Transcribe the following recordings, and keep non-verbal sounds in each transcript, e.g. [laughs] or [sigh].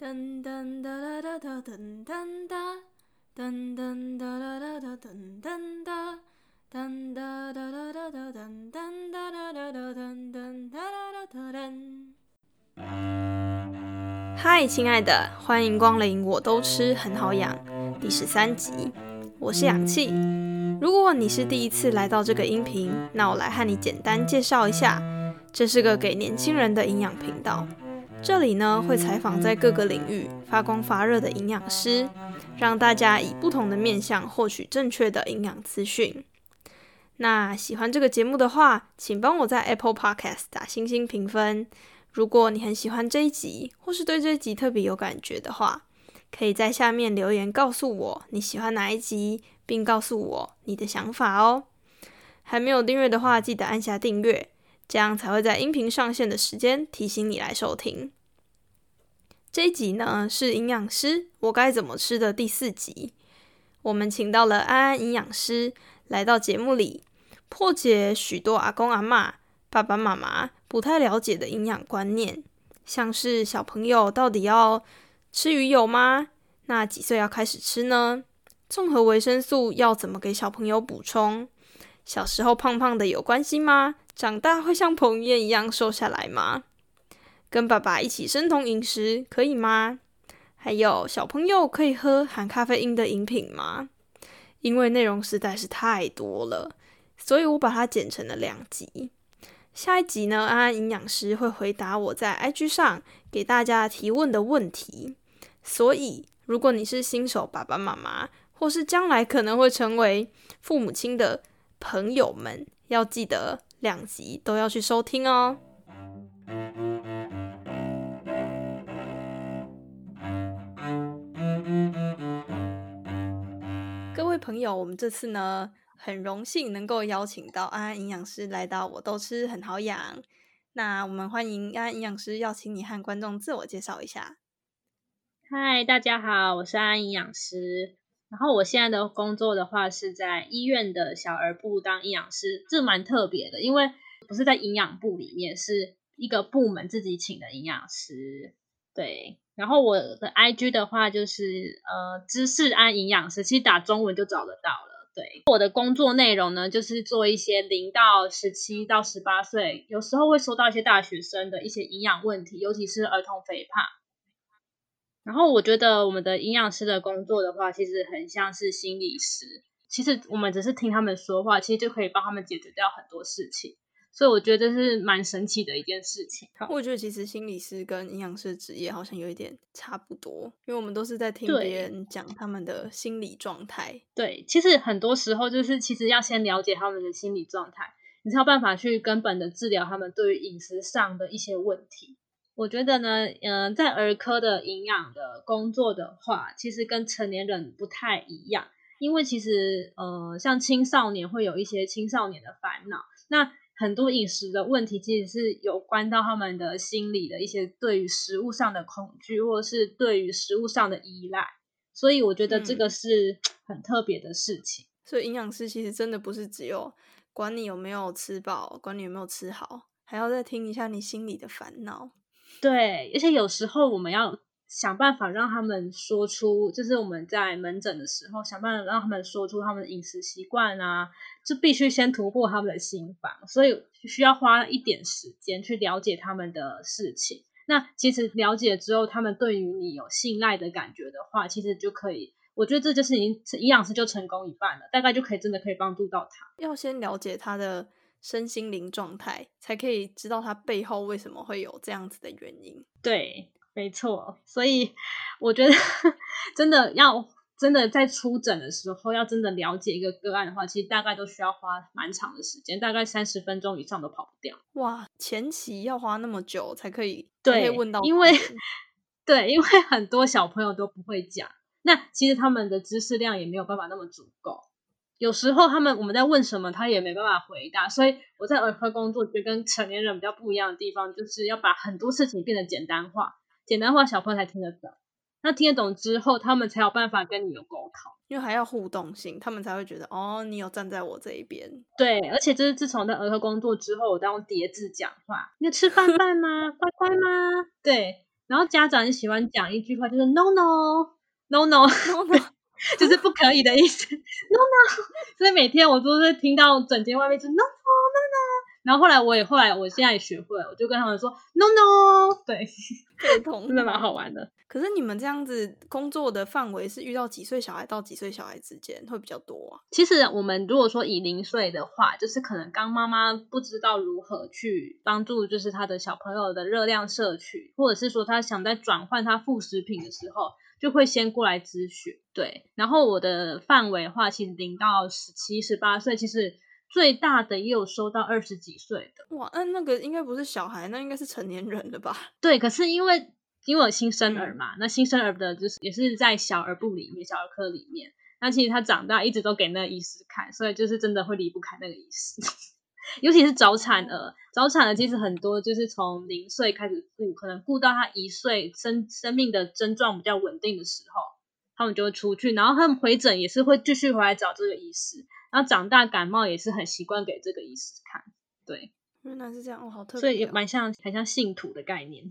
噔噔哒哒哒哒噔噔哒，噔噔哒哒哒哒噔噔哒，噔哒哒哒哒哒噔噔哒哒哒哒噔噔哒哒哒哒噔。嗨，亲爱的，欢迎光临，我都吃很好养第十三集，我是氧气。如果你是第一次来到这个音频，那我来和你简单介绍一下，这是个给年轻人的营养频道。这里呢会采访在各个领域发光发热的营养师，让大家以不同的面向获取正确的营养资讯。那喜欢这个节目的话，请帮我在 Apple Podcast 打星星评分。如果你很喜欢这一集，或是对这一集特别有感觉的话，可以在下面留言告诉我你喜欢哪一集，并告诉我你的想法哦。还没有订阅的话，记得按下订阅。这样才会在音频上线的时间提醒你来收听。这一集呢是营养师我该怎么吃的第四集。我们请到了安安营养师来到节目里，破解许多阿公阿妈、爸爸妈妈不太了解的营养观念，像是小朋友到底要吃鱼油吗？那几岁要开始吃呢？综合维生素要怎么给小朋友补充？小时候胖胖的有关系吗？长大会像彭于晏一样瘦下来吗？跟爸爸一起生酮饮食可以吗？还有小朋友可以喝含咖啡因的饮品吗？因为内容实在是太多了，所以我把它剪成了两集。下一集呢，安安营养师会回答我在 IG 上给大家提问的问题。所以，如果你是新手爸爸妈妈，或是将来可能会成为父母亲的朋友们，要记得。两集都要去收听哦。各位朋友，我们这次呢，很荣幸能够邀请到安安营养师来到我都吃很好养。那我们欢迎安安营养师，邀请你和观众自我介绍一下。嗨，大家好，我是安安营养师。然后我现在的工作的话是在医院的小儿部当营养师，这蛮特别的，因为不是在营养部里面，是一个部门自己请的营养师。对，然后我的 I G 的话就是呃知识安营养师，其实打中文就找得到了。对，我的工作内容呢就是做一些零到十七到十八岁，有时候会收到一些大学生的一些营养问题，尤其是儿童肥胖。然后我觉得我们的营养师的工作的话，其实很像是心理师。其实我们只是听他们说话，其实就可以帮他们解决掉很多事情。所以我觉得这是蛮神奇的一件事情。我觉得其实心理师跟营养师职业好像有一点差不多，因为我们都是在听别人讲他们的心理状态。对，其实很多时候就是其实要先了解他们的心理状态，你才有办法去根本的治疗他们对于饮食上的一些问题。我觉得呢，嗯，在儿科的营养的工作的话，其实跟成年人不太一样，因为其实，呃，像青少年会有一些青少年的烦恼，那很多饮食的问题其实是有关到他们的心理的一些对于食物上的恐惧，或者是对于食物上的依赖，所以我觉得这个是很特别的事情。所以营养师其实真的不是只有管你有没有吃饱，管你有没有吃好，还要再听一下你心里的烦恼。对，而且有时候我们要想办法让他们说出，就是我们在门诊的时候，想办法让他们说出他们的饮食习惯啊，就必须先突破他们的心防，所以需要花一点时间去了解他们的事情。那其实了解之后，他们对于你有信赖的感觉的话，其实就可以，我觉得这就是营营养师就成功一半了，大概就可以真的可以帮助到他。要先了解他的。身心灵状态，才可以知道他背后为什么会有这样子的原因。对，没错。所以我觉得，[laughs] 真的要真的在出诊的时候，要真的了解一个个案的话，其实大概都需要花蛮长的时间，大概三十分钟以上都跑不掉。哇，前期要花那么久才可以对问到，因为 [laughs] 对，因为很多小朋友都不会讲，那其实他们的知识量也没有办法那么足够。有时候他们我们在问什么，他也没办法回答。所以我在儿科工作，觉得跟成年人比较不一样的地方，就是要把很多事情变得简单化，简单化小朋友才听得懂。那听得懂之后，他们才有办法跟你有沟通，因为还要互动性，他们才会觉得哦，你有站在我这一边。对，而且就是自从在儿科工作之后，我都用叠字讲话。你吃饭饭吗？乖乖吗？对。然后家长喜欢讲一句话，就是 no no no no no，就是不可以的意思。no no，[laughs] 所以每天我都是听到整间外面就 no no no no。然后后来我也后来我现在也学会了，我就跟他们说 no no，[laughs] 对，真的蛮好玩的。可是你们这样子工作的范围是遇到几岁小孩到几岁小孩之间会比较多啊？其实我们如果说以零岁的话，就是可能刚妈妈不知道如何去帮助，就是他的小朋友的热量摄取，或者是说他想在转换他副食品的时候，就会先过来咨询。对，然后我的范围的话，其实零到十七、十八岁，其实。最大的也有收到二十几岁的哇，那那个应该不是小孩，那应该是成年人的吧？[laughs] 对，可是因为因为我新生儿嘛，那新生儿的就是也是在小儿部里面，小儿科里面，那其实他长大一直都给那个医师看，所以就是真的会离不开那个医师，尤其是早产儿，早产儿其实很多就是从零岁开始顾，可能顾到他一岁生生命的症状比较稳定的时候，他们就会出去，然后他们回诊也是会继续回来找这个医师。然后长大感冒也是很习惯给这个医师看，对，原来是这样，哦，好特别，所以也蛮像，很像信徒的概念。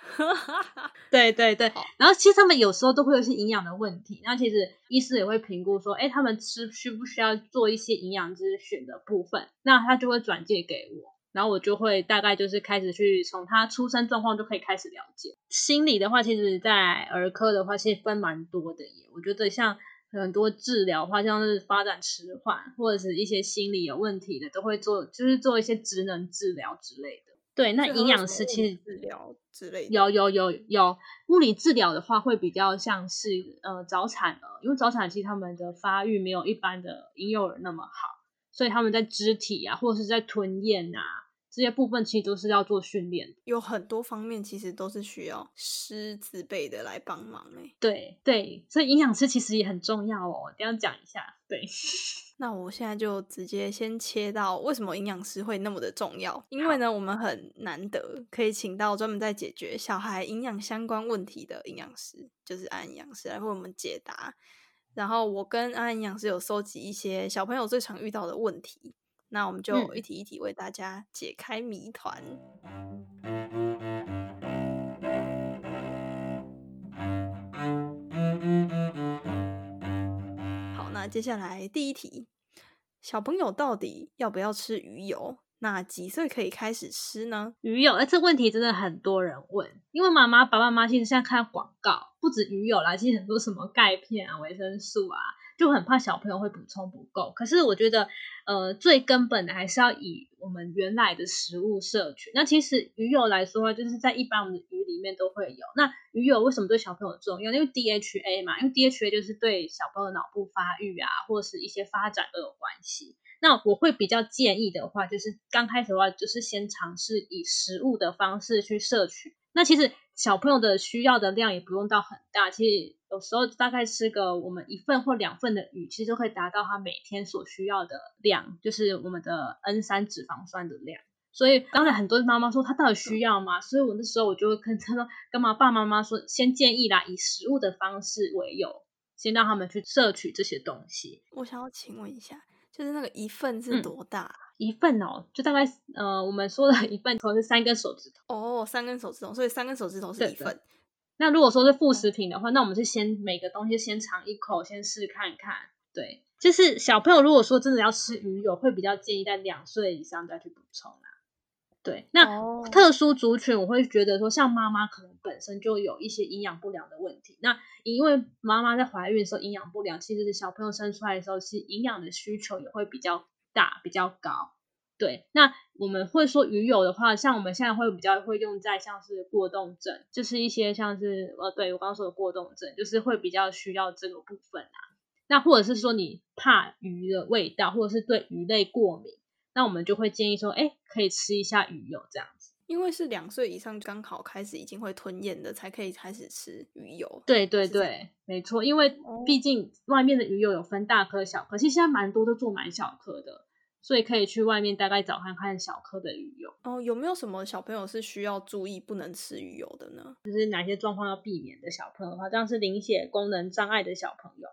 [laughs] 对对对，然后其实他们有时候都会有一些营养的问题，然后其实医师也会评估说，哎，他们吃需不需要做一些营养咨询的部分，那他就会转介给我，然后我就会大概就是开始去从他出生状况就可以开始了解。心理的话，其实在儿科的话，其实分蛮多的耶，我觉得像。很多治疗话，像是发展迟缓或者是一些心理有问题的，都会做，就是做一些职能治疗之类的。对，那营养师其实治疗之类的有有有有物理治疗的话，会比较像是呃早产儿，因为早产期他们的发育没有一般的婴幼儿那么好，所以他们在肢体啊，或者是在吞咽啊。这些部分其实都是要做训练，有很多方面其实都是需要师资辈的来帮忙诶。对对，所以营养师其实也很重要哦，这样讲一下。对，[laughs] 那我现在就直接先切到为什么营养师会那么的重要？因为呢，我们很难得可以请到专门在解决小孩营养相关问题的营养师，就是安营养师来为我们解答。然后我跟安营养师有收集一些小朋友最常遇到的问题。那我们就一题一题为大家解开谜团。好，那接下来第一题，小朋友到底要不要吃鱼油？那几岁可以开始吃呢？鱼油，哎，这问题真的很多人问，因为妈妈、爸爸妈妈其实现在看广告，不止鱼油啦，其实很多什么钙片啊、维生素啊。就很怕小朋友会补充不够，可是我觉得，呃，最根本的还是要以我们原来的食物摄取。那其实鱼油来说，就是在一般我们的鱼里面都会有。那鱼油为什么对小朋友重要？因为 DHA 嘛，因为 DHA 就是对小朋友的脑部发育啊，或者是一些发展都有关系。那我会比较建议的话，就是刚开始的话，就是先尝试以食物的方式去摄取。那其实小朋友的需要的量也不用到很大，其实有时候大概吃个我们一份或两份的鱼，其实就可以达到他每天所需要的量，就是我们的 N 三脂肪酸的量。所以刚才很多妈妈说他到底需要吗？所以我那时候我就会跟他说，跟妈爸妈妈说，先建议啦，以食物的方式为由，先让他们去摄取这些东西。我想要请问一下，就是那个一份是多大？一份哦，就大概呃，我们说的一份可能是三根手指头哦，三根手指头，所以三根手指头是一份。那如果说是副食品的话，那我们是先每个东西先尝一口，先试看看。对，就是小朋友如果说真的要吃鱼油，会比较建议在两岁以上再去补充啦。对，那特殊族群我会觉得说，像妈妈可能本身就有一些营养不良的问题，那因为妈妈在怀孕的时候营养不良，其实是小朋友生出来的时候，其实营养的需求也会比较。大比较高，对，那我们会说鱼油的话，像我们现在会比较会用在像是过动症，就是一些像是呃，对我刚刚说的过动症，就是会比较需要这个部分啊。那或者是说你怕鱼的味道，或者是对鱼类过敏，那我们就会建议说，哎，可以吃一下鱼油这样子。因为是两岁以上刚好开始已经会吞咽的，才可以开始吃鱼油。对对对，没错。因为毕竟外面的鱼油有分大颗小颗，其实现在蛮多都做蛮小颗的，所以可以去外面大概找看看小颗的鱼油。哦，有没有什么小朋友是需要注意不能吃鱼油的呢？就是哪些状况要避免的小朋友的话，像是凝血功能障碍的小朋友，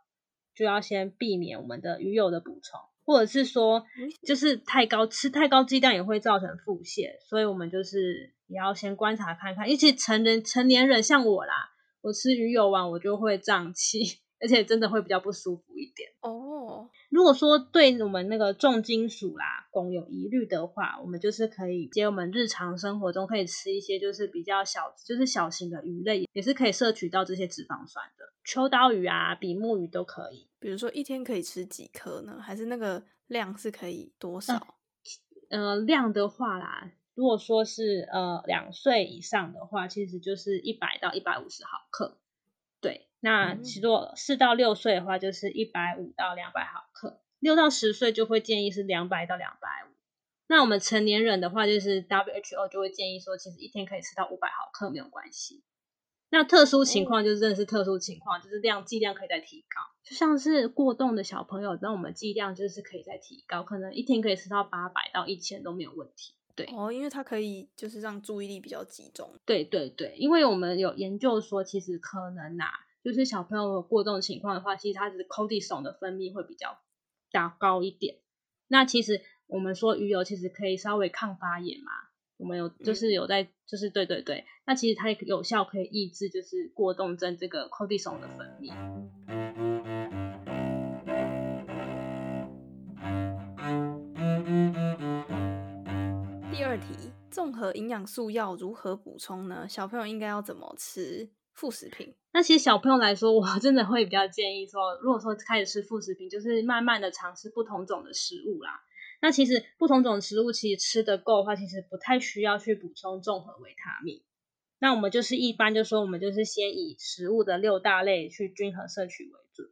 就要先避免我们的鱼油的补充。或者是说就是太高吃太高剂量也会造成腹泻，所以我们就是也要先观察看看。尤其成人成年人像我啦，我吃鱼油丸我就会胀气。而且真的会比较不舒服一点哦。如果说对我们那个重金属啦、汞有疑虑的话，我们就是可以接我们日常生活中可以吃一些就是比较小、就是小型的鱼类，也是可以摄取到这些脂肪酸的。秋刀鱼啊、比目鱼都可以。比如说一天可以吃几颗呢？还是那个量是可以多少？呃，量的话啦，如果说是呃两岁以上的话，其实就是一百到一百五十毫克。对，那如果四到六岁的话，就是一百五到两百毫克；六到十岁就会建议是两百到两百五。那我们成年人的话，就是 WHO 就会建议说，其实一天可以吃到五百毫克没有关系。那特殊情况就是真的是特殊情况，就是量剂量可以再提高。就像是过动的小朋友，那我们剂量就是可以再提高，可能一天可以吃到八百到一千都没有问题。对哦，因为它可以就是让注意力比较集中。对对对，因为我们有研究说，其实可能呐，就是小朋友过动情况的话，其实他是 cortisol 的分泌会比较较高一点。那其实我们说鱼油其实可以稍微抗发炎嘛，我们有就是有在就是对对对，那其实它有效可以抑制就是过动症这个 cortisol 的分泌。题：综合营养素要如何补充呢？小朋友应该要怎么吃副食品？那其实小朋友来说，我真的会比较建议说，如果说开始吃副食品，就是慢慢的尝试不同种的食物啦。那其实不同种食物其实吃的够的话，其实不太需要去补充综合维他命。那我们就是一般就说，我们就是先以食物的六大类去均衡摄取为主。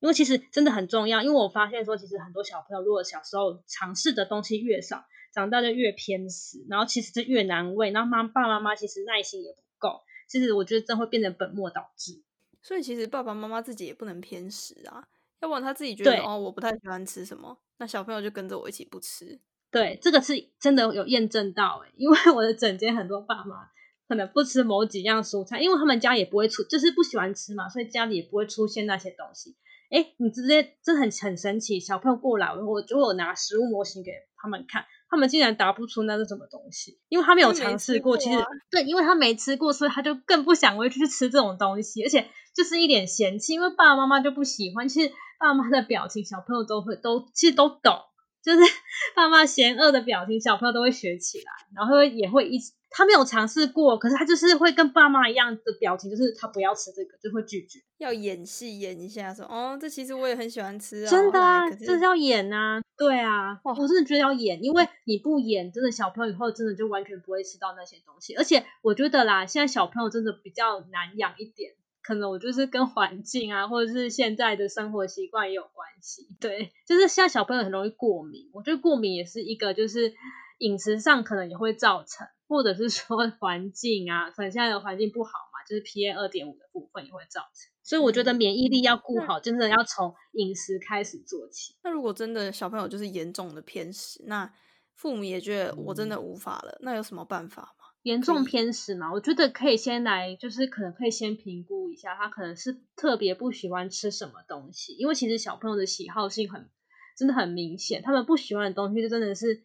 因为其实真的很重要，因为我发现说，其实很多小朋友如果小时候尝试的东西越少，长大就越偏食，然后其实是越难喂，然后妈爸爸妈妈其实耐心也不够，其实我觉得这会变成本末倒置。所以其实爸爸妈妈自己也不能偏食啊，要不然他自己觉得哦我不太喜欢吃什么，那小朋友就跟着我一起不吃。对，这个是真的有验证到诶，因为 [laughs] 我的整间很多爸妈可能不吃某几样蔬菜，因为他们家也不会出，就是不喜欢吃嘛，所以家里也不会出现那些东西。哎，你直接这很很神奇，小朋友过来，我就有拿食物模型给他们看，他们竟然答不出那是什么东西，因为他没有尝试过。其实对，因为他没吃过，所以他就更不想回去吃这种东西，而且就是一点嫌弃，因为爸爸妈妈就不喜欢。其实爸妈的表情，小朋友都会都其实都懂，就是 [laughs] 爸妈嫌恶的表情，小朋友都会学起来，然后也会一直。他没有尝试过，可是他就是会跟爸妈一样的表情，就是他不要吃这个，就会拒绝。要演戏演一下，说哦，这其实我也很喜欢吃啊。真的啊，这是要演啊，对啊，我真的觉得要演，因为你不演，真的小朋友以后真的就完全不会吃到那些东西。而且我觉得啦，现在小朋友真的比较难养一点，可能我就是跟环境啊，或者是现在的生活习惯也有关系。对，就是现在小朋友很容易过敏，我觉得过敏也是一个，就是饮食上可能也会造成。或者是说 [laughs] 环境啊，可能现在的环境不好嘛，就是 PM 二点五的部分也会造成。所以我觉得免疫力要顾好，真的要从饮食开始做起。那如果真的小朋友就是严重的偏食，那父母也觉得我真的无法了，那有什么办法吗？严重偏食嘛，我觉得可以先来，就是可能可以先评估一下，他可能是特别不喜欢吃什么东西，因为其实小朋友的喜好性很真的很明显，他们不喜欢的东西就真的是。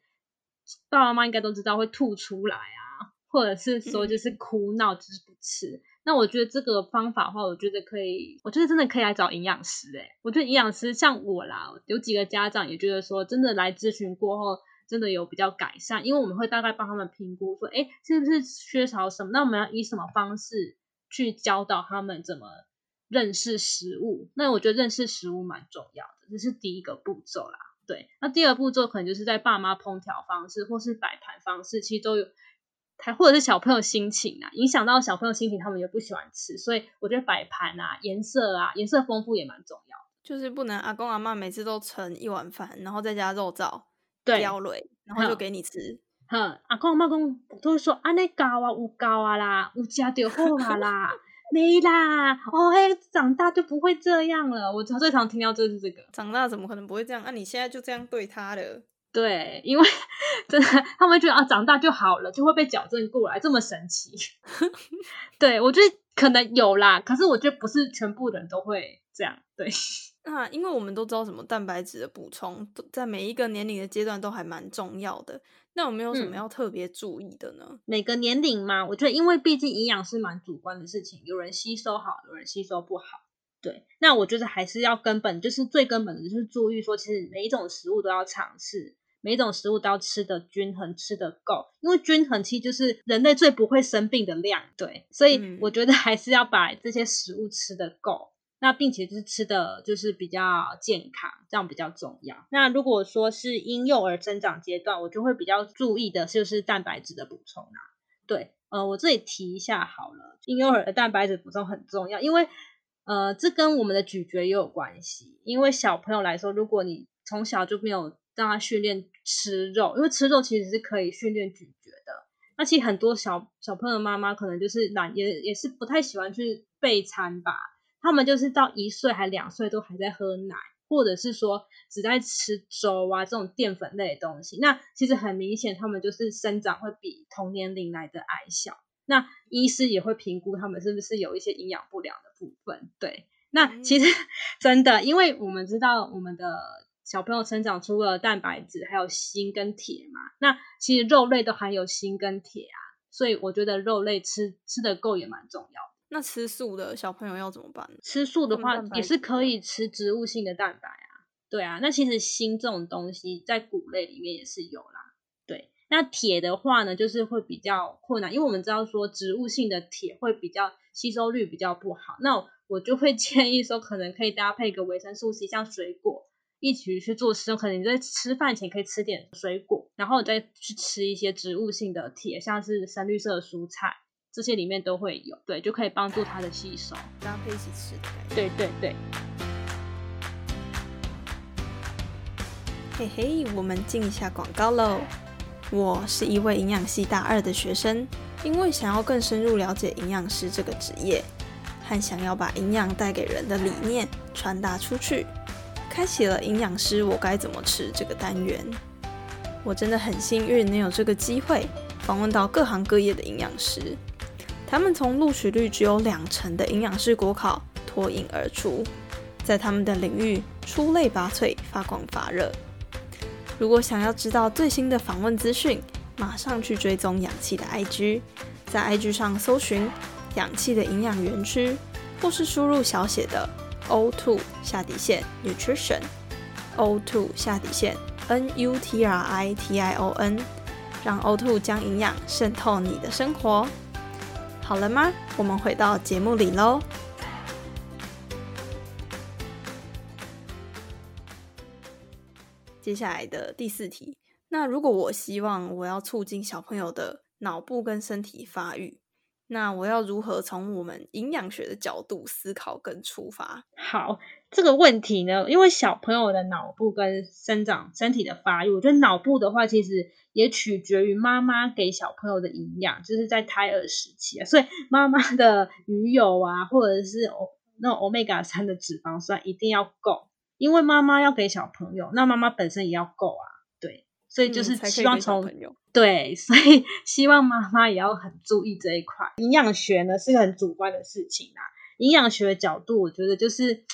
爸爸妈妈应该都知道会吐出来啊，或者是说就是哭闹就是不吃。那我觉得这个方法的话，我觉得可以，我觉得真的可以来找营养师诶。我觉得营养师像我啦，有几个家长也觉得说，真的来咨询过后，真的有比较改善，因为我们会大概帮他们评估说，哎，是不是缺少什么？那我们要以什么方式去教导他们怎么认识食物？那我觉得认识食物蛮重要的，这是第一个步骤啦。对，那第二步骤可能就是在爸妈烹调方式或是摆盘方式，其实都有，还或者是小朋友心情啊，影响到小朋友心情，他们也不喜欢吃，所以我觉得摆盘啊、颜色啊、颜色丰富也蛮重要，就是不能阿公阿妈每次都盛一碗饭，然后再加肉燥、对，然后就给你吃。哼，阿公阿妈讲都会说安尼高啊，有高啊啦，有加就好啊啦。没啦，哦嘿，长大就不会这样了。我最常听到就是这个，长大怎么可能不会这样？啊，你现在就这样对他了？对，因为 [laughs] 真的，他们觉得啊，长大就好了，就会被矫正过来，这么神奇。[laughs] 对我觉得可能有啦，可是我觉得不是全部人都会这样。对，那因为我们都知道什么蛋白质的补充，在每一个年龄的阶段都还蛮重要的。那有没有什么要特别注意的呢？每个年龄嘛，我觉得因为毕竟营养是蛮主观的事情，有人吸收好，有人吸收不好。对，那我觉得还是要根本，就是最根本的就是注意说，其实每一种食物都要尝试，每一种食物都要吃的均衡，吃的够，因为均衡其实就是人类最不会生病的量。对，所以我觉得还是要把这些食物吃的够。那并且就是吃的就是比较健康，这样比较重要。那如果说是婴幼儿增长阶段，我就会比较注意的就是蛋白质的补充啦。对，呃，我这里提一下好了，婴幼儿的蛋白质补充很重要，因为呃，这跟我们的咀嚼也有关系。因为小朋友来说，如果你从小就没有让他训练吃肉，因为吃肉其实是可以训练咀嚼的。那其实很多小小朋友的妈妈可能就是懒，也也是不太喜欢去备餐吧。他们就是到一岁还两岁都还在喝奶，或者是说只在吃粥啊这种淀粉类的东西。那其实很明显，他们就是生长会比同年龄来的矮小。那医师也会评估他们是不是有一些营养不良的部分。对，那其实 [laughs] 真的，因为我们知道我们的小朋友成长出了蛋白质，还有锌跟铁嘛。那其实肉类都含有锌跟铁啊，所以我觉得肉类吃吃的够也蛮重要的。那吃素的小朋友要怎么办？吃素的话也是可以吃植物性的蛋白啊。对啊，那其实锌这种东西在谷类里面也是有啦。对，那铁的话呢，就是会比较困难，因为我们知道说植物性的铁会比较吸收率比较不好。那我就会 [laughs] 建议说，可能可以搭配个维生素 C，像水果一起去做食用。可能你在吃饭前可以吃点水果，然后再去吃一些植物性的铁，像是深绿色的蔬菜。这些里面都会有，对，就可以帮助它的吸收，搭配一起吃的感觉。对对对。嘿嘿，我们进一下广告喽。我是一位营养系大二的学生，因为想要更深入了解营养师这个职业，和想要把营养带给人的理念传达出去，开启了营养师我该怎么吃这个单元。我真的很幸运能有这个机会访问到各行各业的营养师。他们从录取率只有两成的营养师国考脱颖而出，在他们的领域出类拔萃、发光发热。如果想要知道最新的访问资讯，马上去追踪氧气的 IG，在 IG 上搜寻“氧气的营养园区”，或是输入小写的 O two 下底线 nutrition o to 下底线 N U T R I T I O N，让 o to 将营养渗透你的生活。好了吗？我们回到节目里喽。接下来的第四题，那如果我希望我要促进小朋友的脑部跟身体发育，那我要如何从我们营养学的角度思考跟出发？好，这个问题呢，因为小朋友的脑部跟生长身体的发育，我觉得脑部的话，其实。也取决于妈妈给小朋友的营养，就是在胎儿时期啊，所以妈妈的鱼油啊，或者是那种欧米伽三的脂肪酸一定要够，因为妈妈要给小朋友，那妈妈本身也要够啊，对，所以就是希望从对，[laughs] 所以希望妈妈也要很注意这一块。营养学呢是个很主观的事情啊，营养学的角度，我觉得就是。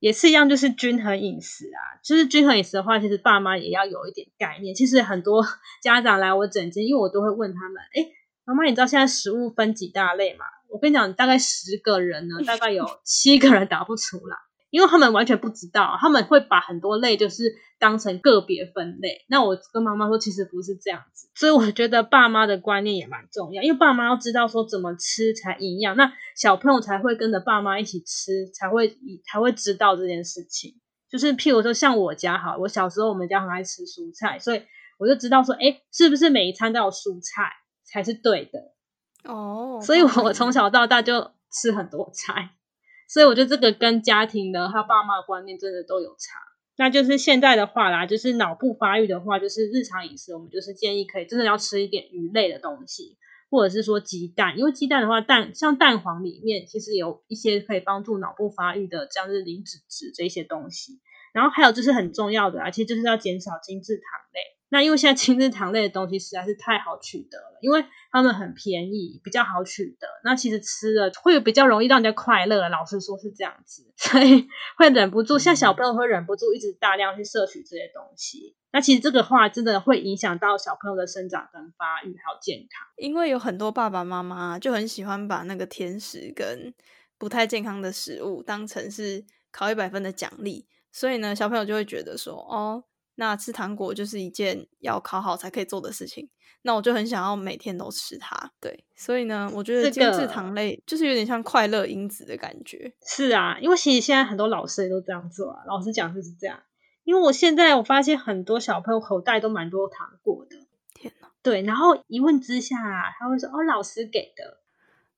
也是一样，就是均衡饮食啊。就是均衡饮食的话，其实爸妈也要有一点概念。其实很多家长来我诊间，因为我都会问他们：，哎，妈妈，你知道现在食物分几大类吗？我跟你讲，大概十个人呢，大概有七个人答不出来。因为他们完全不知道，他们会把很多类就是当成个别分类。那我跟妈妈说，其实不是这样子。所以我觉得爸妈的观念也蛮重要，因为爸妈要知道说怎么吃才营养，那小朋友才会跟着爸妈一起吃，才会才会知道这件事情。就是譬如说，像我家哈，我小时候我们家很爱吃蔬菜，所以我就知道说，哎，是不是每一餐都有蔬菜才是对的？哦，所以我从小到大就吃很多菜。所以我觉得这个跟家庭的他爸妈的观念真的都有差。那就是现在的话啦，就是脑部发育的话，就是日常饮食，我们就是建议可以真的要吃一点鱼类的东西，或者是说鸡蛋，因为鸡蛋的话，蛋像蛋黄里面其实有一些可以帮助脑部发育的，像是磷脂质这些东西。然后还有就是很重要的啊，其实就是要减少精制糖，那因为现在精制糖类的东西实在是太好取得了，因为它们很便宜，比较好取得。那其实吃了会比较容易让人家快乐，老实说是这样子，[laughs] 所以会忍不住，像小朋友会忍不住一直大量去摄取这些东西。那其实这个话真的会影响到小朋友的生长跟发育还有健康，因为有很多爸爸妈妈就很喜欢把那个甜食跟不太健康的食物当成是考一百分的奖励，所以呢，小朋友就会觉得说，哦。那吃糖果就是一件要考好才可以做的事情，那我就很想要每天都吃它。对，所以呢，我觉得精制糖类就是有点像快乐因子的感觉。是啊，因为其实现在很多老师也都这样做啊。老师讲就是这样，因为我现在我发现很多小朋友口袋都蛮多糖果的。天哪！对，然后一问之下，他会说：“哦，老师给的。”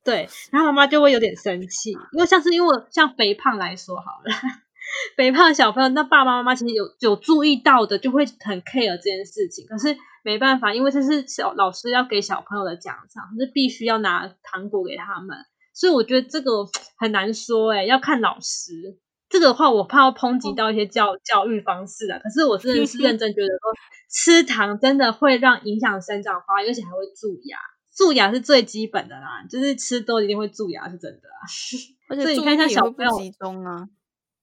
对，然后妈妈就会有点生气，因为像是因为像肥胖来说好了。[laughs] 肥胖小朋友，那爸爸妈妈其实有有注意到的，就会很 care 这件事情。可是没办法，因为这是小老师要给小朋友的奖赏，是必须要拿糖果给他们。所以我觉得这个很难说，哎，要看老师。这个话我怕要抨击到一些教教育方式啊。可是我真的是认真觉得说，吃糖真的会让影响生长发育，而且还会蛀牙。蛀牙是最基本的啦，就是吃多一定会蛀牙，是真的啊。[laughs] 而且注意力会不集中啊。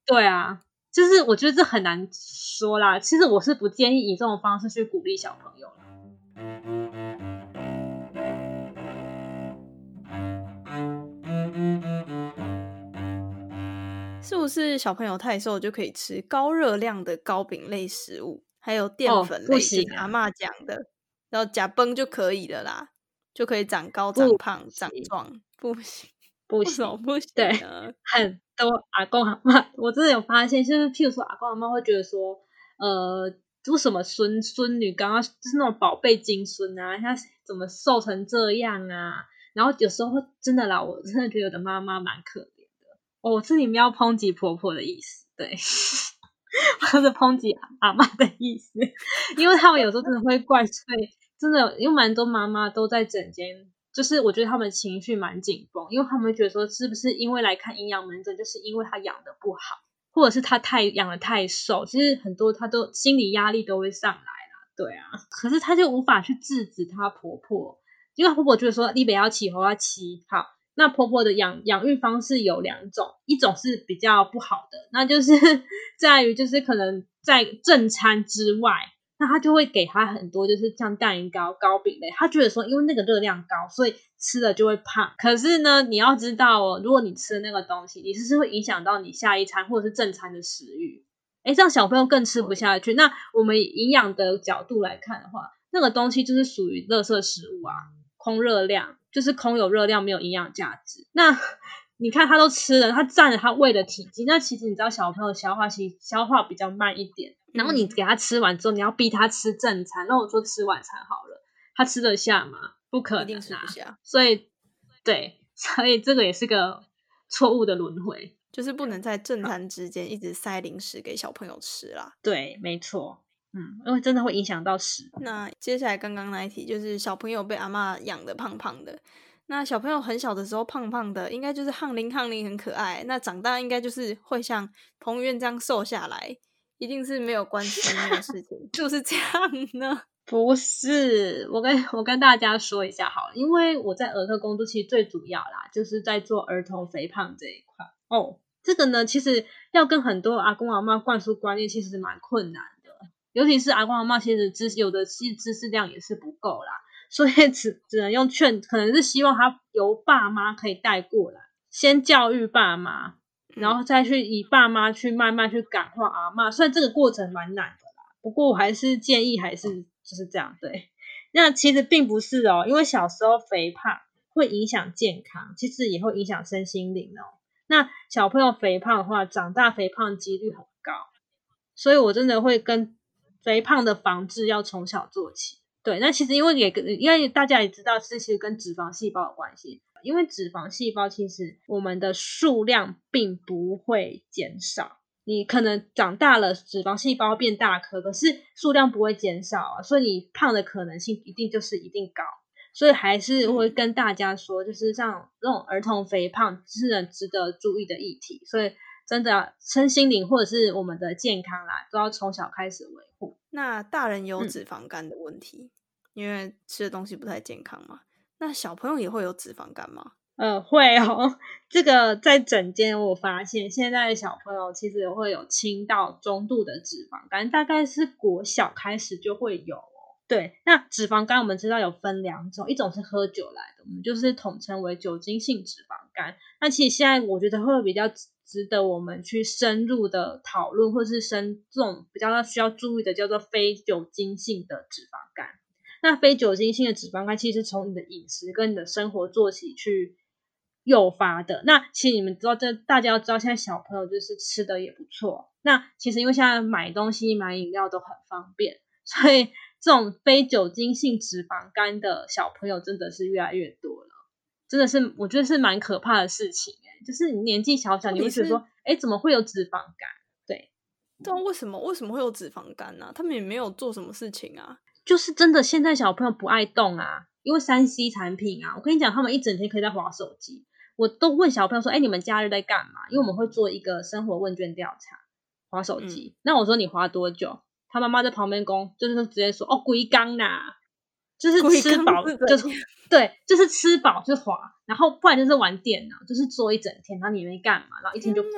对啊，就是我觉得这很难说啦。其实我是不建议以这种方式去鼓励小朋友是不是小朋友太瘦就可以吃高热量的糕饼类食物，还有淀粉类？阿妈讲的，然后假崩就可以了啦，就可以长高、长胖、长壮？不行，不行，不行，对，很。多阿公阿妈，我真的有发现，就是譬如说阿公阿妈会觉得说，呃，为什么孙孙女刚刚就是那种宝贝金孙啊，他怎么瘦成这样啊？然后有时候真的啦，我真的觉得我的妈妈蛮可怜的。我这里没有抨击婆婆的意思，对，[laughs] 我是抨击阿妈的意思，因为他们有时候真的会怪罪，真的，因为蛮多妈妈都在整间。就是我觉得他们情绪蛮紧绷，因为他们觉得说是不是因为来看营养门诊，就是因为他养的不好，或者是他太养的太瘦，其实很多他都心理压力都会上来了，对啊。可是他就无法去制止他婆婆，因为婆婆觉得说你不要起，我要起。好，那婆婆的养养育方式有两种，一种是比较不好的，那就是 [laughs] 在于就是可能在正餐之外。那他就会给他很多，就是像蛋糕、糕饼类。他觉得说，因为那个热量高，所以吃了就会胖。可是呢，你要知道哦，如果你吃那个东西，你是是会影响到你下一餐或者是正餐的食欲。哎，这样小朋友更吃不下去。那我们营养的角度来看的话，那个东西就是属于垃圾食物啊，空热量，就是空有热量，没有营养价值。那你看他都吃了，他占了他胃的体积。那其实你知道，小朋友消化其实消化比较慢一点。然后你给他吃完之后，你要逼他吃正餐。那我说吃晚餐好了，他吃得下吗？不可能吃不下。所以，对，所以这个也是个错误的轮回，就是不能在正餐之间一直塞零食给小朋友吃啦。对，没错，嗯，因为真的会影响到食。那接下来刚刚那一题，就是小朋友被阿妈养的胖胖的。那小朋友很小的时候胖胖的，应该就是憨灵憨灵很可爱。那长大应该就是会像彭于晏这样瘦下来。一定是没有关系的事情，就是这样呢？[laughs] 不是，我跟我跟大家说一下好了，因为我在儿科工作，其实最主要啦，就是在做儿童肥胖这一块。哦，这个呢，其实要跟很多阿公阿妈灌输观念，其实蛮困难的。尤其是阿公阿妈，其实知有的知知识量也是不够啦，所以只只能用劝，可能是希望他由爸妈可以带过来，先教育爸妈。然后再去以爸妈去慢慢去感化阿妈，虽然这个过程蛮难的啦，不过我还是建议还是就是这样对。那其实并不是哦，因为小时候肥胖会影响健康，其实也会影响身心灵哦。那小朋友肥胖的话，长大肥胖几率很高，所以我真的会跟肥胖的防治要从小做起。对，那其实因为也跟因为大家也知道，是其实跟脂肪细胞有关系。因为脂肪细胞其实我们的数量并不会减少，你可能长大了，脂肪细胞变大颗，可是数量不会减少啊，所以你胖的可能性一定就是一定高，所以还是会跟大家说，就是像这种儿童肥胖是很值得注意的议题，所以真的身心灵或者是我们的健康啦，都要从小开始维护。那大人有脂肪肝的问题，因为吃的东西不太健康嘛。那小朋友也会有脂肪肝吗？呃，会哦。[laughs] 这个在整间我发现，现在的小朋友其实会有轻到中度的脂肪肝，大概是国小开始就会有。对，那脂肪肝我们知道有分两种，一种是喝酒来的，我们就是统称为酒精性脂肪肝。那其实现在我觉得会比较值得我们去深入的讨论，或是深这种比较需要注意的，叫做非酒精性的脂肪肝。那非酒精性的脂肪肝其实是从你的饮食跟你的生活作息去诱发的。那其实你们知道，这大家要知道，现在小朋友就是吃的也不错。那其实因为现在买东西、买饮料都很方便，[laughs] 所以。这种非酒精性脂肪肝的小朋友真的是越来越多了，真的是我觉得是蛮可怕的事情哎，就是你年纪小小，你会觉得说，哎，怎么会有脂肪肝？对，但为什么为什么会有脂肪肝呢？他们也没有做什么事情啊，就是真的现在小朋友不爱动啊，因为三 C 产品啊，我跟你讲，他们一整天可以在划手机，我都问小朋友说，哎，你们假日在干嘛？因为我们会做一个生活问卷调查，划手机，那我说你划多久？他妈妈在旁边工，就是直接说哦，龟缸呐，就是吃饱就是 [laughs] 对，就是吃饱就滑，然后不然就是玩电脑，就是坐一整天，然后你没干嘛，然后一天就过。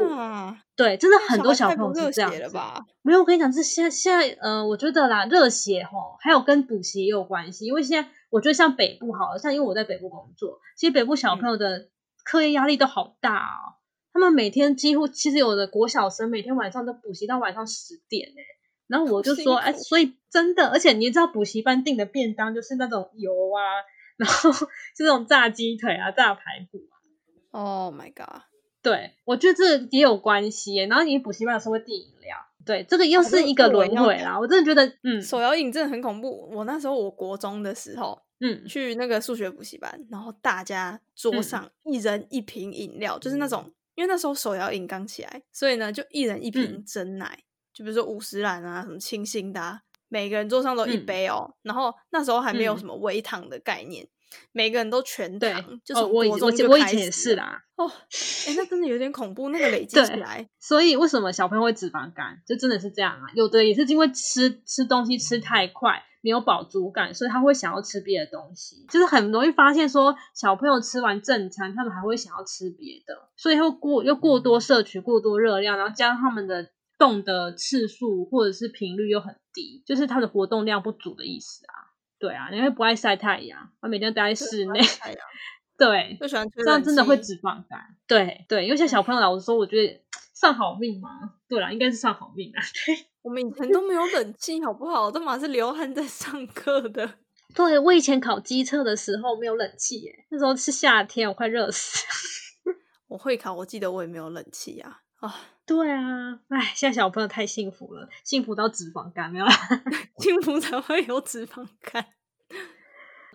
对，真的很多小朋友是这样子。没有，我跟你讲，是现在现在，呃，我觉得啦，热血吼，还有跟补习也有关系，因为现在我觉得像北部好了，像因为我在北部工作，其实北部小朋友的课业压力都好大哦，他们每天几乎其实有的国小生每天晚上都补习到晚上十点哎。然后我就说，哎，所以真的，而且你知道补习班订的便当就是那种油啊，然后 [laughs] 就那种炸鸡腿啊、炸排骨啊。Oh my god！对，我觉得这也有关系。然后你补习班有时候会订饮料，对，这个又是一个轮回啦。我真的觉得，嗯，手摇饮真的很恐怖。我那时候我国中的时候，嗯，去那个数学补习班，然后大家桌上一人一瓶饮料，就是那种，因为那时候手摇饮刚起来，所以呢，就一人一瓶真奶。就比如说五十兰啊，什么清新的，每个人桌上都一杯哦。然后那时候还没有什么微糖的概念，每个人都全糖。就是我我我以前也是啦。哦，哎，那真的有点恐怖，那个累 [laughs] 积起来。所以为什么小朋友会脂肪肝？就真的是这样啊。有的也是因为吃吃东西吃太快，没有饱足感，所以他会想要吃别的东西。就是很容易发现说，小朋友吃完正餐，他们还会想要吃别的，所以又过又过多摄取过多热量，然后加上他们的。动的次数或者是频率又很低，就是它的活动量不足的意思啊。对啊，因为不爱晒太阳，他每天待在室内。对，不喜欢这样真的会脂肪肝。对对，因为像小朋友老师说，我觉得算好命吗。对啦，应该是算好命啊。对，我们以前都没有冷气，好不好？都嘛是流汗在上课的。对，我以前考机测的时候没有冷气耶，那时候是夏天，我快热死。我会考，我记得我也没有冷气啊。啊，对啊，哎，现在小朋友太幸福了，幸福到脂肪肝没有？[laughs] 幸福才会有脂肪肝。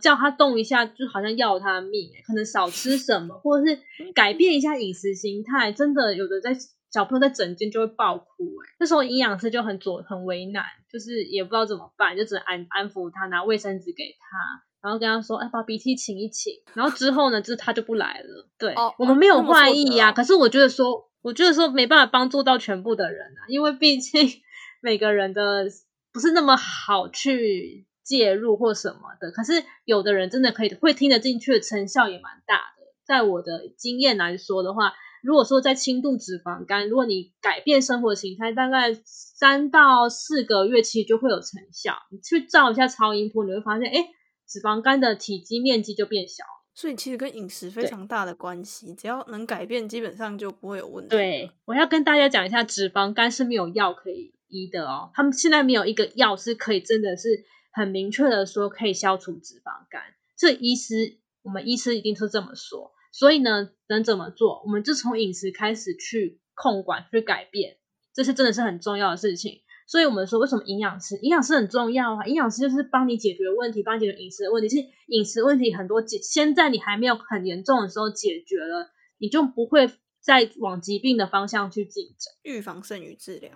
叫他动一下，就好像要他命可能少吃什么，或者是改变一下饮食形态，真的有的在小朋友在整间就会爆哭哎。那时候营养师就很左很为难，就是也不知道怎么办，就只能安安抚他，拿卫生纸给他，然后跟他说，哎，把鼻涕请一请。然后之后呢，就是他就不来了。对，我们没有坏意呀，可是我觉得说。我觉得说没办法帮助到全部的人啊，因为毕竟 [laughs] 每个人的不是那么好去介入或什么的。可是有的人真的可以会听得进去的成效也蛮大的。在我的经验来说的话，如果说在轻度脂肪肝，如果你改变生活形态，大概三到四个月其实就会有成效。你去照一下超音波，你会发现，哎，脂肪肝的体积面积就变小。所以其实跟饮食非常大的关系，只要能改变，基本上就不会有问题。对，我要跟大家讲一下，脂肪肝是没有药可以医的哦。他们现在没有一个药是可以真的是很明确的说可以消除脂肪肝。这医师，我们医师一定是这么说。所以呢，能怎么做？我们就从饮食开始去控管、去改变，这是真的是很重要的事情。所以我们说，为什么营养师？营养师很重要啊！营养师就是帮你解决问题，帮你解决饮食的问题。其实饮食问题很多解，现在你还没有很严重的时候解决了，你就不会再往疾病的方向去进展。预防胜于治疗。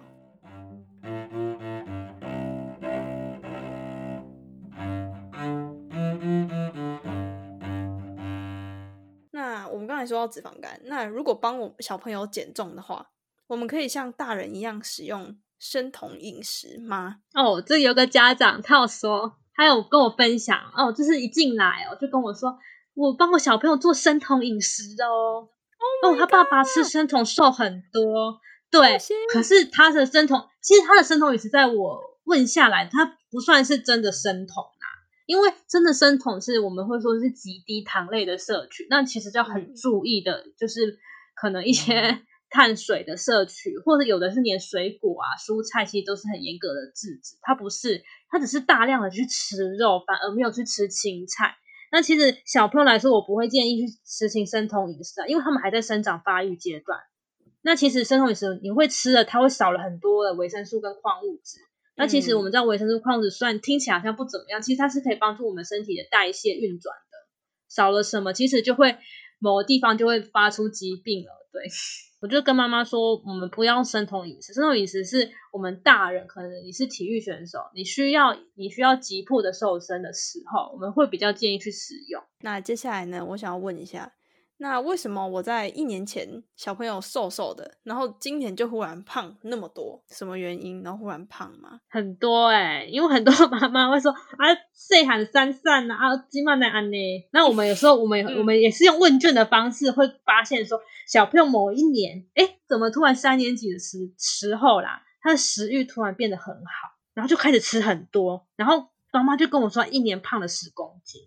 那我们刚才说到脂肪肝，那如果帮我小朋友减重的话。我们可以像大人一样使用生酮饮食吗？哦，这有个家长他有说，他有跟我分享哦，就是一进来哦，就跟我说，我帮我小朋友做生酮饮食哦。哦，他爸爸吃生酮瘦很多，对，可是他的生酮，其实他的生酮饮食，在我问下来，他不算是真的生酮啊，因为真的生酮是我们会说是极低糖类的摄取，那其实要很注意的，就是可能一些。碳水的摄取，或者有的是连水果啊、蔬菜，其实都是很严格的制止。它不是，它只是大量的去吃肉，反而没有去吃青菜。那其实小朋友来说，我不会建议去实行生酮饮食啊，因为他们还在生长发育阶段。那其实生酮饮食你会吃了，它会少了很多的维生素跟矿物质。那其实我们知道维生素、矿物质虽然听起来好像不怎么样，其实它是可以帮助我们身体的代谢运转的。少了什么，其实就会某个地方就会发出疾病了。对。[laughs] 我就跟妈妈说，我们不要生酮饮食。生酮饮食是我们大人，可能你是体育选手，你需要你需要急迫的瘦身的时候，我们会比较建议去使用。那接下来呢，我想要问一下。那为什么我在一年前小朋友瘦瘦的，然后今年就忽然胖那么多？什么原因？然后忽然胖吗？很多哎，因为很多 [laughs] 妈妈会说啊，岁寒三散呐，啊，今晚来安呢。那我们有时候我们我们也是用问卷的方式，会发现说小朋友某一年，哎，怎么突然三年级的时时候啦，他的食欲突然变得很好，然后就开始吃很多，然后妈妈就跟我说，一年胖了十公斤。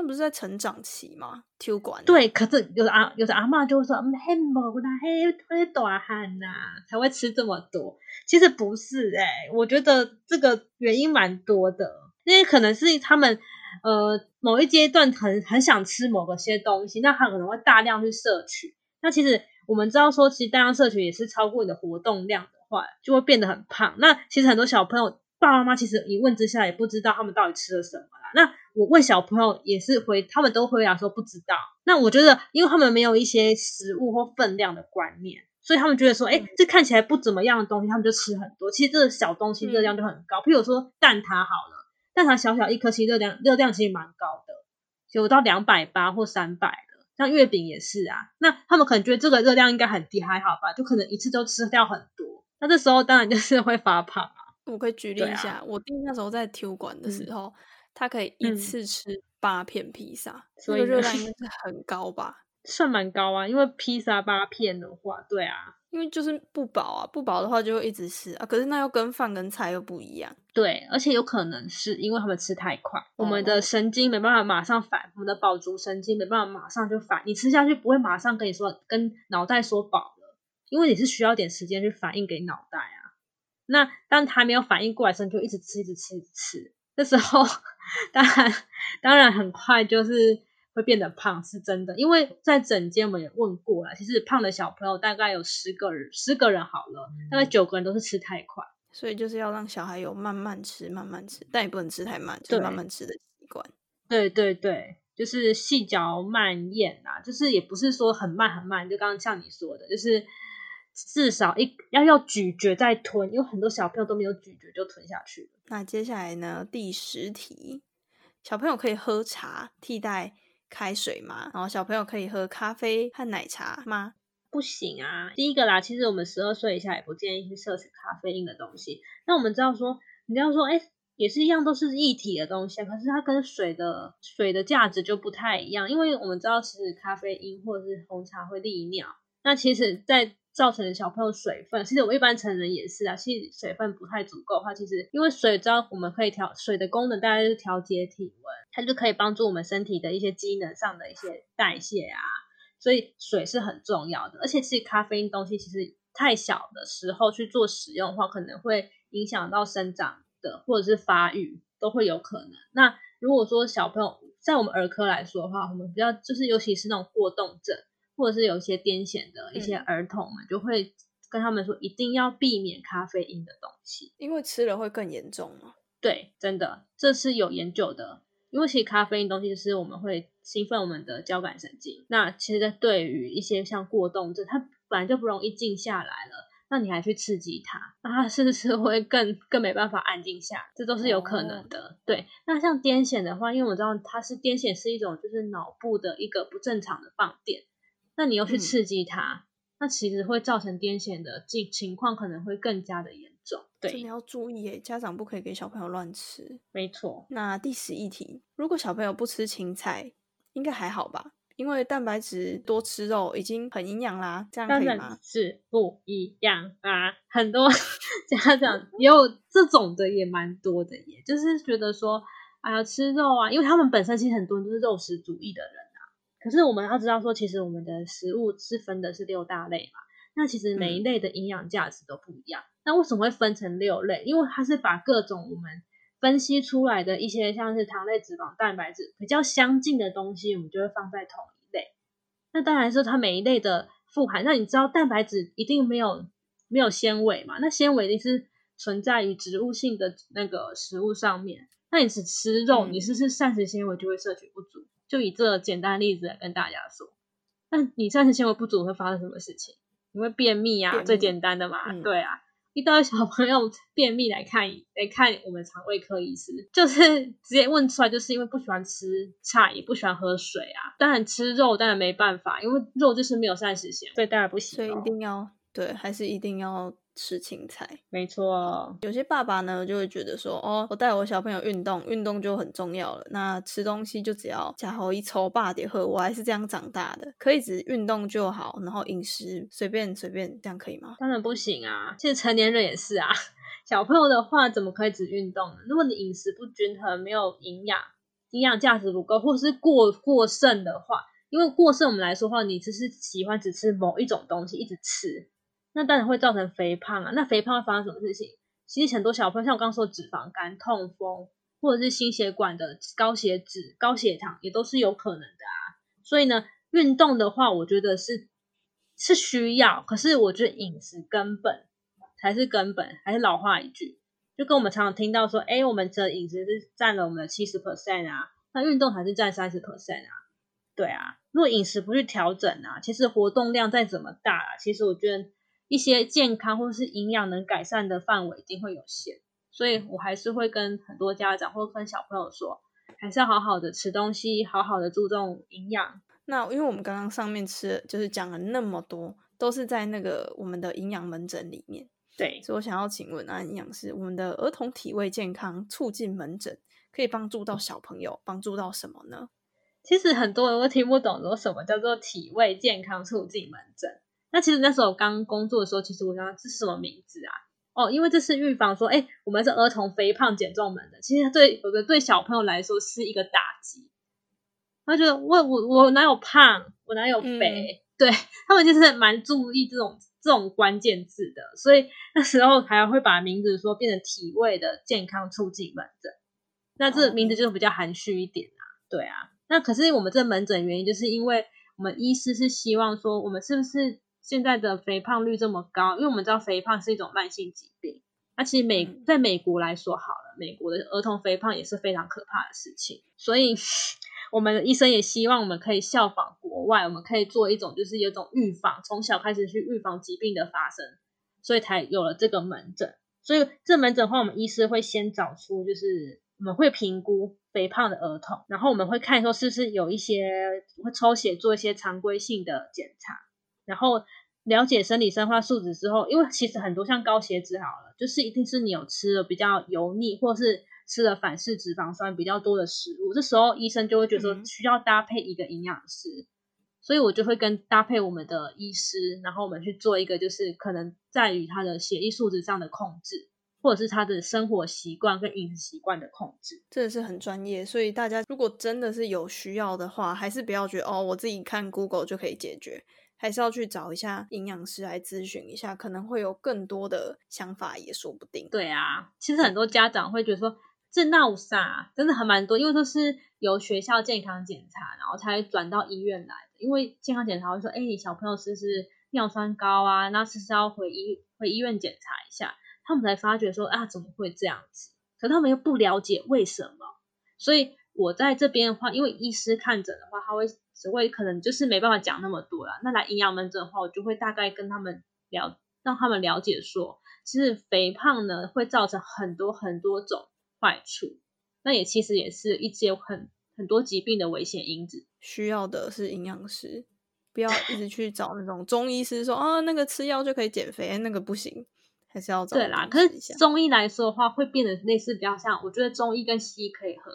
那不是在成长期吗？体管对，可是有的阿有的阿妈就会说，嗯，嘿，某他嘿会大汗呐，才会吃这么多。其实不是哎，我觉得这个原因蛮多的，因为可能是他们呃某一阶段很很想吃某个些东西，那他可能会大量去摄取。那其实我们知道说，其实大量摄取也是超过你的活动量的话，就会变得很胖。那其实很多小朋友爸爸妈妈其实一问之下也不知道他们到底吃了什么啦。那我问小朋友也是回，他们都回答说不知道。那我觉得，因为他们没有一些食物或分量的观念，所以他们觉得说，哎，这看起来不怎么样的东西，他们就吃很多。其实这个小东西热量就很高。譬如说蛋挞好了，蛋挞小小一颗，其实热量热量其实蛮高的，有到两百八或三百的。像月饼也是啊。那他们可能觉得这个热量应该很低，还好吧？就可能一次都吃掉很多。那这时候当然就是会发胖啊。我可以举例一下，我弟那时候在体育馆的时候。他可以一次吃八片披萨，所以热量 [laughs] 应该是很高吧？算蛮高啊，因为披萨八片的话，对啊，因为就是不饱啊，不饱的话就会一直吃啊。可是那又跟饭跟菜又不一样，对，而且有可能是因为他们吃太快，我们的神经没办法马上反，我们的饱足神经没办法马上就反，你吃下去不会马上跟你说跟脑袋说饱了，因为你是需要点时间去反应给脑袋啊。那当他没有反应过来时，你就一直吃，一直吃，一直吃。这时候，当然，当然很快就是会变得胖，是真的。因为在整间我们也问过了，其实胖的小朋友大概有十个人，十个人好了，大概九个人都是吃太快。所以就是要让小孩有慢慢吃、慢慢吃，但也不能吃太慢，就慢慢吃的习惯。对对对，就是细嚼慢咽啊，就是也不是说很慢很慢，就刚刚像你说的，就是。至少一要要咀嚼再吞，因为很多小朋友都没有咀嚼就吞下去了。那接下来呢？第十题，小朋友可以喝茶替代开水吗？然后小朋友可以喝咖啡和奶茶吗？不行啊！第一个啦，其实我们十二岁以下也不建议去摄取咖啡因的东西。那我们知道说，你要说，哎，也是一样，都是一体的东西，可是它跟水的水的价值就不太一样，因为我们知道，其实咖啡因或者是红茶会利尿。那其实，在造成小朋友水分，其实我们一般成人也是啊。其实水分不太足够的话，其实因为水知道我们可以调水的功能，大概是调节体温，它就可以帮助我们身体的一些机能上的一些代谢啊。所以水是很重要的。而且其实咖啡因东西其实太小的时候去做使用的话，可能会影响到生长的或者是发育都会有可能。那如果说小朋友在我们儿科来说的话，我们比较就是尤其是那种过动症。或者是有一些癫痫的一些儿童们，就会跟他们说，一定要避免咖啡因的东西，因为吃了会更严重嘛。对，真的，这是有研究的。因为其实咖啡因东西是我们会兴奋我们的交感神经，那其实对于一些像过动症，它本来就不容易静下来了，那你还去刺激它，那它是不是会更更没办法安静下？这都是有可能的。对，那像癫痫的话，因为我知道它是癫痫是一种就是脑部的一个不正常的放电。那你又去刺激它，那其实会造成癫痫的情情况可能会更加的严重。对，真的要注意耶，家长不可以给小朋友乱吃。没错。那第十一题，如果小朋友不吃芹菜，应该还好吧？因为蛋白质多吃肉已经很营养啦，这样可以吗？是不一样啊，很多 [laughs] 家长也有这种的，也蛮多的，耶，就是觉得说，哎呀，吃肉啊，因为他们本身其实很多人都是肉食主义的人啊。可是我们要知道说，其实我们的食物是分的是六大类嘛，那其实每一类的营养价值都不一样。那为什么会分成六类？因为它是把各种我们分析出来的一些像是糖类、脂肪、蛋白质比较相近的东西，我们就会放在同一类。那当然是它每一类的富含。那你知道蛋白质一定没有没有纤维嘛？那纤维一定是存在于植物性的那个食物上面。那你只吃肉，你是不是膳食纤维就会摄取不足？就以这简单例子来跟大家说，那你膳食纤维不足会发生什么事情？你会便秘啊，最简单的嘛，对啊。一到小朋友便秘来看来看我们肠胃科医师，就是直接问出来，就是因为不喜欢吃菜，也不喜欢喝水啊。当然吃肉当然没办法，因为肉就是没有膳食纤维，所以当然不行。所以一定要对，还是一定要。吃青菜，没错。有些爸爸呢就会觉得说，哦，我带我小朋友运动，运动就很重要了。那吃东西就只要加好一抽霸点喝，我还是这样长大的，可以只运动就好，然后饮食随便随便，这样可以吗？当然不行啊！其实成年人也是啊，[laughs] 小朋友的话怎么可以只运动呢？如果你饮食不均衡，没有营养，营养价值不够，或者是过过剩的话，因为过剩我们来说话，你只是喜欢只吃某一种东西，一直吃。那当然会造成肥胖啊！那肥胖会发生什么事情？其实很多小朋友，像我刚刚说，脂肪肝、痛风，或者是心血管的高血脂、高血糖，也都是有可能的啊。所以呢，运动的话，我觉得是是需要，可是我觉得饮食根本才是根本。还是老话一句，就跟我们常常听到说，哎，我们的饮食是占了我们的七十 percent 啊，那运动还是占三十 percent 啊？对啊，如果饮食不去调整啊，其实活动量再怎么大啊，其实我觉得。一些健康或是营养能改善的范围一定会有限，所以我还是会跟很多家长或跟小朋友说，还是要好好的吃东西，好好的注重营养。那因为我们刚刚上面吃就是讲了那么多，都是在那个我们的营养门诊里面。对，所以我想要请问啊，营养师，我们的儿童体位健康促进门诊可以帮助到小朋友，帮助到什么呢？其实很多人都听不懂，说什么叫做体位健康促进门诊。那其实那时候刚工作的时候，其实我想这是什么名字啊？哦，因为这是预防说，哎，我们是儿童肥胖减重门的。其实对有的对小朋友来说是一个打击，他觉得我我我哪有胖，我哪有肥？[laughs] 对他们就是蛮注意这种这种关键字的，所以那时候还会把名字说变成体位的健康促进门诊。那这名字就比较含蓄一点啊，对啊。那可是我们这门诊原因，就是因为我们医师是希望说，我们是不是？现在的肥胖率这么高，因为我们知道肥胖是一种慢性疾病。那其实美在美国来说好了，美国的儿童肥胖也是非常可怕的事情。所以，我们的医生也希望我们可以效仿国外，我们可以做一种就是有一种预防，从小开始去预防疾病的发生，所以才有了这个门诊。所以这门诊的话，我们医师会先找出，就是我们会评估肥胖的儿童，然后我们会看说是不是有一些会抽血做一些常规性的检查。然后了解生理生化素质之后，因为其实很多像高血脂好了，就是一定是你有吃了比较油腻，或是吃了反式脂肪酸比较多的食物，这时候医生就会觉得说需要搭配一个营养师，所以我就会跟搭配我们的医师，然后我们去做一个就是可能在于他的血液素质上的控制，或者是他的生活习惯跟饮食习惯的控制，真的是很专业。所以大家如果真的是有需要的话，还是不要觉得哦，我自己看 Google 就可以解决。还是要去找一下营养师来咨询一下，可能会有更多的想法，也说不定。对啊，其实很多家长会觉得说这闹啥，真的还蛮多，因为都是由学校健康检查，然后才转到医院来的。因为健康检查会说，哎，你小朋友是不是尿酸高啊？那是不是要回医回医院检查一下？他们才发觉说啊，怎么会这样子？可他们又不了解为什么，所以我在这边的话，因为医师看诊的话，他会。只会可能就是没办法讲那么多啦。那来营养门诊的话，我就会大概跟他们聊，让他们了解说，其实肥胖呢会造成很多很多种坏处，那也其实也是一些很很多疾病的危险因子。需要的是营养师。不要一直去找那种中医师说啊，那个吃药就可以减肥，那个不行，还是要找对啦。可是中医来说的话，会变得类似比较像，我觉得中医跟西医可以合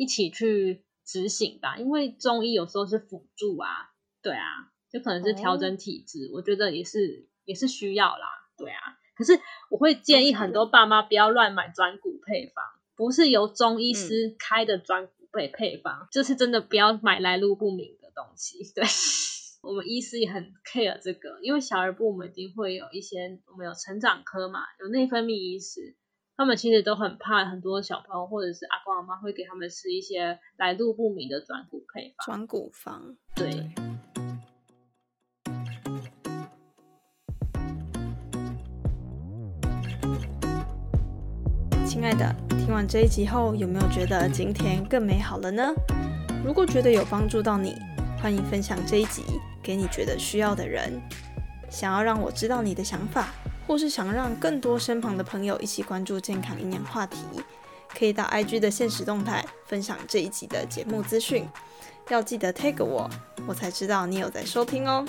一起去执行吧，因为中医有时候是辅助啊，对啊，就可能是调整体质，我觉得也是也是需要啦，对啊。可是我会建议很多爸妈不要乱买转骨配方，不是由中医师开的转骨配配方，就是真的不要买来路不明的东西，对。[laughs] 我们医师也很 care 这个，因为小儿部我们一定会有一些，我们有成长科嘛，有内分泌医师，他们其实都很怕很多小朋友或者是阿公阿妈会给他们吃一些来路不明的转骨配方。转骨方，对。亲爱的，听完这一集后，有没有觉得今天更美好了呢？如果觉得有帮助到你，欢迎分享这一集。给你觉得需要的人，想要让我知道你的想法，或是想让更多身旁的朋友一起关注健康营养话题，可以到 IG 的现实动态分享这一集的节目资讯。要记得 tag 我，我才知道你有在收听哦。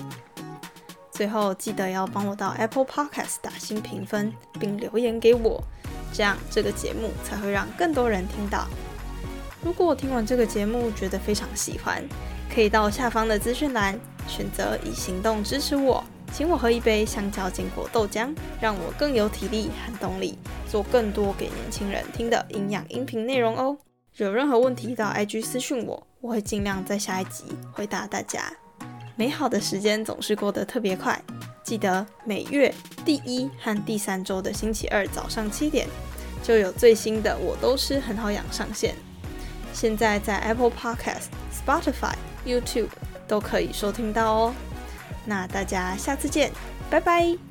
最后记得要帮我到 Apple Podcast 打新评分，并留言给我，这样这个节目才会让更多人听到。如果我听完这个节目觉得非常喜欢，可以到下方的资讯栏选择以行动支持我，请我喝一杯香蕉坚果豆浆，让我更有体力和动力做更多给年轻人听的营养音频内容哦。有任何问题到 IG 私讯我，我会尽量在下一集回答大家。美好的时间总是过得特别快，记得每月第一和第三周的星期二早上七点就有最新的我都吃很好养上线。现在在 Apple Podcast、Spotify。YouTube 都可以收听到哦，那大家下次见，拜拜。